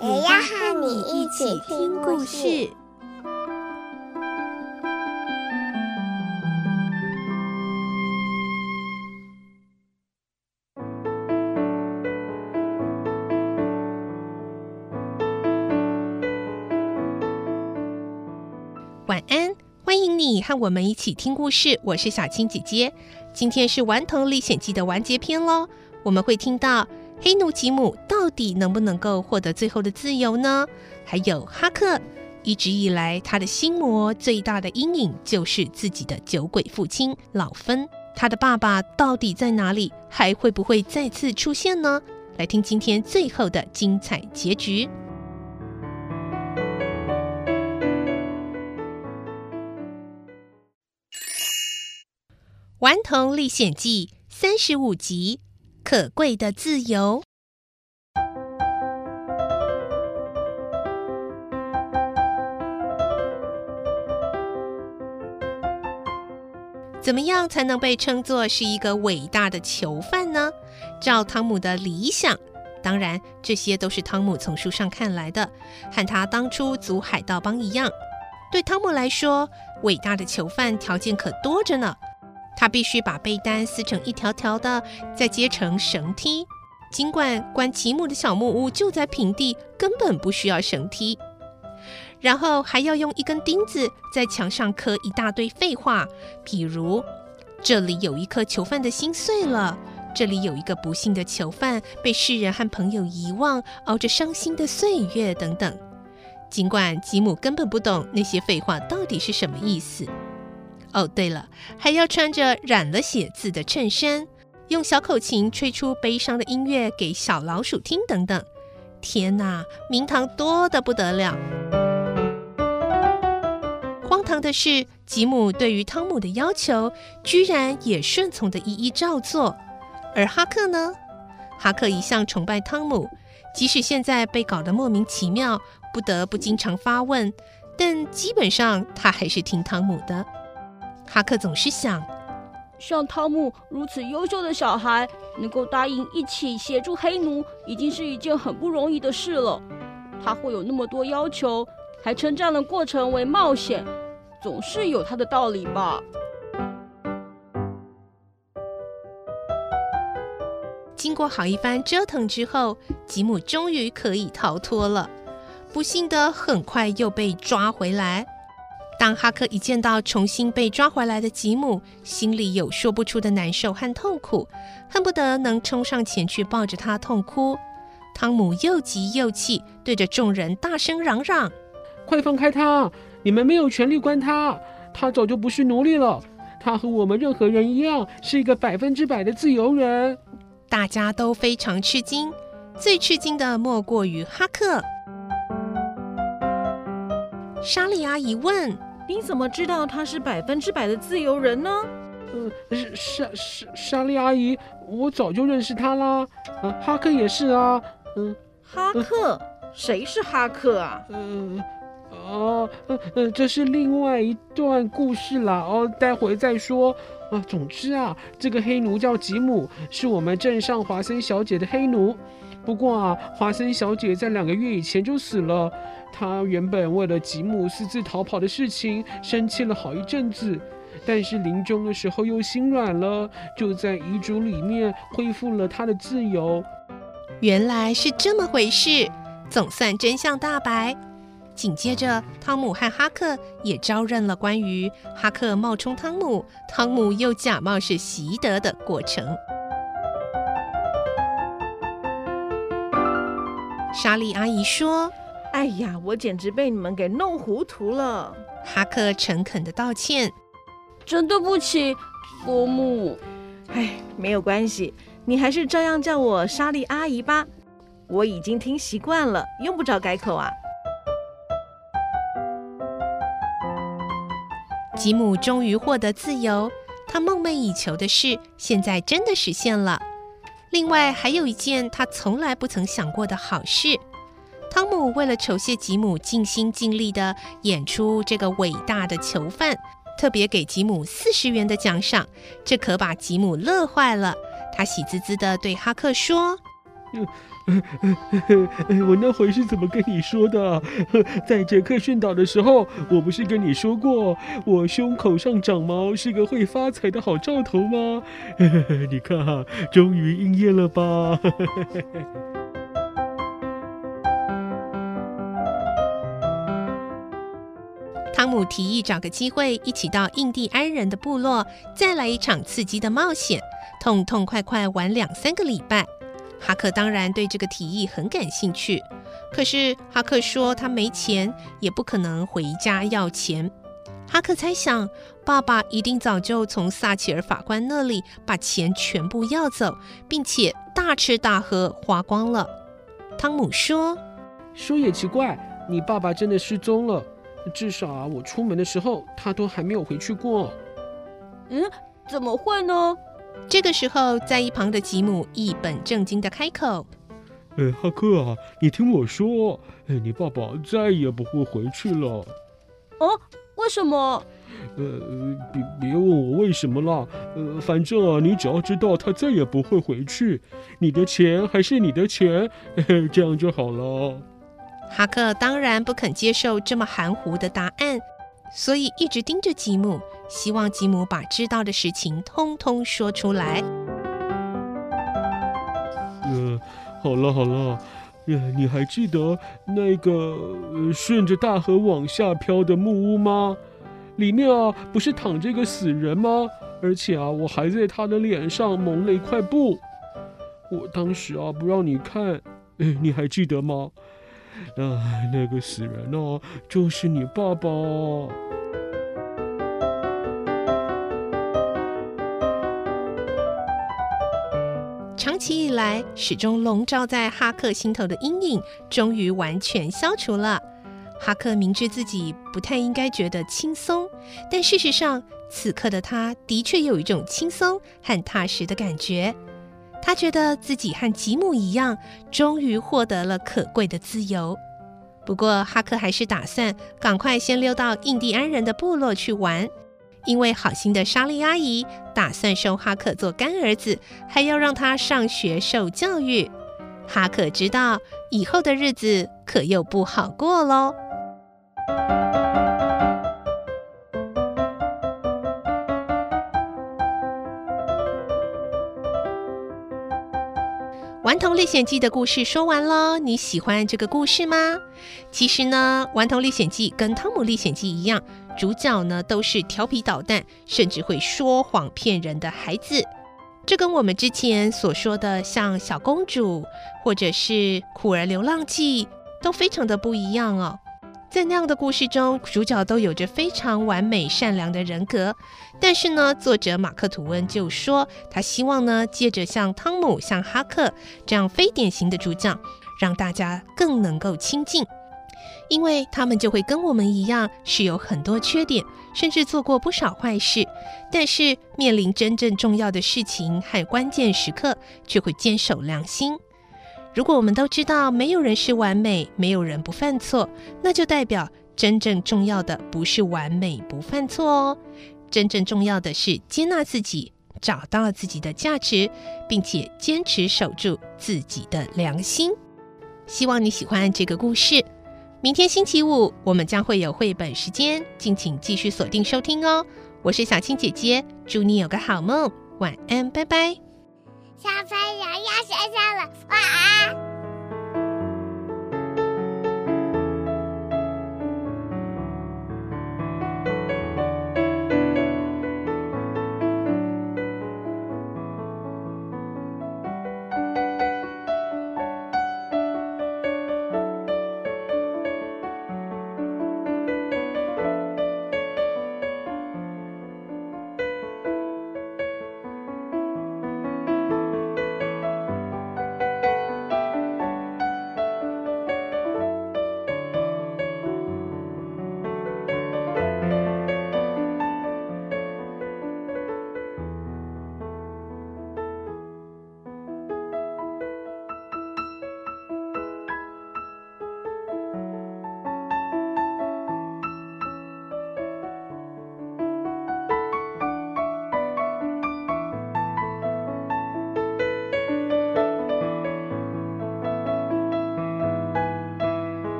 也要和你一起听故事。晚安，欢迎你和我们一起听故事。我是小青姐姐。今天是《顽童历险记》的完结篇喽。我们会听到黑奴吉姆到底能不能够获得最后的自由呢？还有哈克，一直以来他的心魔最大的阴影就是自己的酒鬼父亲老芬。他的爸爸到底在哪里？还会不会再次出现呢？来听今天最后的精彩结局。《顽童历险记》三十五集：可贵的自由。怎么样才能被称作是一个伟大的囚犯呢？照汤姆的理想，当然这些都是汤姆从书上看来的，和他当初组海盗帮一样。对汤姆来说，伟大的囚犯条件可多着呢。他必须把被单撕成一条条的，再接成绳梯。尽管关吉姆的小木屋就在平地，根本不需要绳梯。然后还要用一根钉子在墙上刻一大堆废话，比如这里有一颗囚犯的心碎了，这里有一个不幸的囚犯被世人和朋友遗忘，熬着伤心的岁月等等。尽管吉姆根本不懂那些废话到底是什么意思。哦，对了，还要穿着染了血字的衬衫，用小口琴吹出悲伤的音乐给小老鼠听，等等。天哪，名堂多得不得了！荒唐的是，吉姆对于汤姆的要求，居然也顺从的一一照做。而哈克呢？哈克一向崇拜汤姆，即使现在被搞得莫名其妙，不得不经常发问，但基本上他还是听汤姆的。哈克总是想，像汤姆如此优秀的小孩，能够答应一起协助黑奴，已经是一件很不容易的事了。他会有那么多要求，还称这样的过程为冒险，总是有他的道理吧？经过好一番折腾之后，吉姆终于可以逃脱了。不幸的，很快又被抓回来。当哈克一见到重新被抓回来的吉姆，心里有说不出的难受和痛苦，恨不得能冲上前去抱着他痛哭。汤姆又急又气，对着众人大声嚷嚷：“快放开他！你们没有权利关他，他早就不是奴隶了。他和我们任何人一样，是一个百分之百的自由人。”大家都非常吃惊，最吃惊的莫过于哈克。莎莉阿姨问。你怎么知道他是百分之百的自由人呢？嗯，莎莎莎莉阿姨，我早就认识他啦。嗯，哈克也是啊。嗯，哈克，谁是哈克啊？嗯，哦，嗯，这是另外一段故事啦。哦，待会再说。啊，总之啊，这个黑奴叫吉姆，是我们镇上华森小姐的黑奴。不过啊，华森小姐在两个月以前就死了。她原本为了吉姆私自逃跑的事情生气了好一阵子，但是临终的时候又心软了，就在遗嘱里面恢复了他的自由。原来是这么回事，总算真相大白。紧接着，汤姆和哈克也招认了关于哈克冒充汤姆，汤姆又假冒是席德的过程。莎莉阿姨说：“哎呀，我简直被你们给弄糊涂了。”哈克诚恳的道歉：“真对不起，伯母。”哎，没有关系，你还是照样叫我莎莉阿姨吧。我已经听习惯了，用不着改口啊。吉姆终于获得自由，他梦寐以求的事现在真的实现了。另外，还有一件他从来不曾想过的好事：汤姆为了酬谢吉姆尽心尽力的演出这个伟大的囚犯，特别给吉姆四十元的奖赏，这可把吉姆乐坏了。他喜滋滋的对哈克说。我那回是怎么跟你说的？在杰克逊岛的时候，我不是跟你说过，我胸口上长毛是个会发财的好兆头吗？你看哈，终于应验了吧？汤姆提议找个机会一起到印第安人的部落，再来一场刺激的冒险，痛痛快快玩两三个礼拜。哈克当然对这个提议很感兴趣，可是哈克说他没钱，也不可能回家要钱。哈克猜想，爸爸一定早就从撒切尔法官那里把钱全部要走，并且大吃大喝花光了。汤姆说：“说也奇怪，你爸爸真的失踪了，至少啊，我出门的时候他都还没有回去过。”嗯，怎么会呢？这个时候，在一旁的吉姆一本正经的开口：“哎，哈克啊，你听我说，哎，你爸爸再也不会回去了。”“哦，为什么？”“呃，别别问我为什么啦，呃，反正啊，你只要知道他再也不会回去，你的钱还是你的钱，嘿嘿，这样就好了。”哈克当然不肯接受这么含糊的答案。所以一直盯着吉姆，希望吉姆把知道的事情通通说出来。呃，好了好了，呃，你还记得那个顺着大河往下飘的木屋吗？里面啊，不是躺着一个死人吗？而且啊，我还在他的脸上蒙了一块布。我当时啊，不让你看，呃，你还记得吗？啊，那个死人哦，就是你爸爸。长期以来始终笼罩在哈克心头的阴影，终于完全消除了。哈克明知自己不太应该觉得轻松，但事实上，此刻的他的确有一种轻松和踏实的感觉。他觉得自己和吉姆一样，终于获得了可贵的自由。不过，哈克还是打算赶快先溜到印第安人的部落去玩，因为好心的莎莉阿姨打算收哈克做干儿子，还要让他上学受教育。哈克知道以后的日子可又不好过喽。《顽童历险记》的故事说完了，你喜欢这个故事吗？其实呢，《顽童历险记》跟《汤姆历险记》一样，主角呢都是调皮捣蛋，甚至会说谎骗人的孩子。这跟我们之前所说的像小公主或者是《苦儿流浪记》都非常的不一样哦。在那样的故事中，主角都有着非常完美善良的人格。但是呢，作者马克吐温就说，他希望呢，借着像汤姆、像哈克这样非典型的主角，让大家更能够亲近，因为他们就会跟我们一样，是有很多缺点，甚至做过不少坏事。但是面临真正重要的事情和关键时刻，却会坚守良心。如果我们都知道没有人是完美，没有人不犯错，那就代表真正重要的不是完美不犯错哦，真正重要的是接纳自己，找到自己的价值，并且坚持守住自己的良心。希望你喜欢这个故事。明天星期五我们将会有绘本时间，敬请继续锁定收听哦。我是小青姐姐，祝你有个好梦，晚安，拜拜。小朋友要睡觉了，晚安。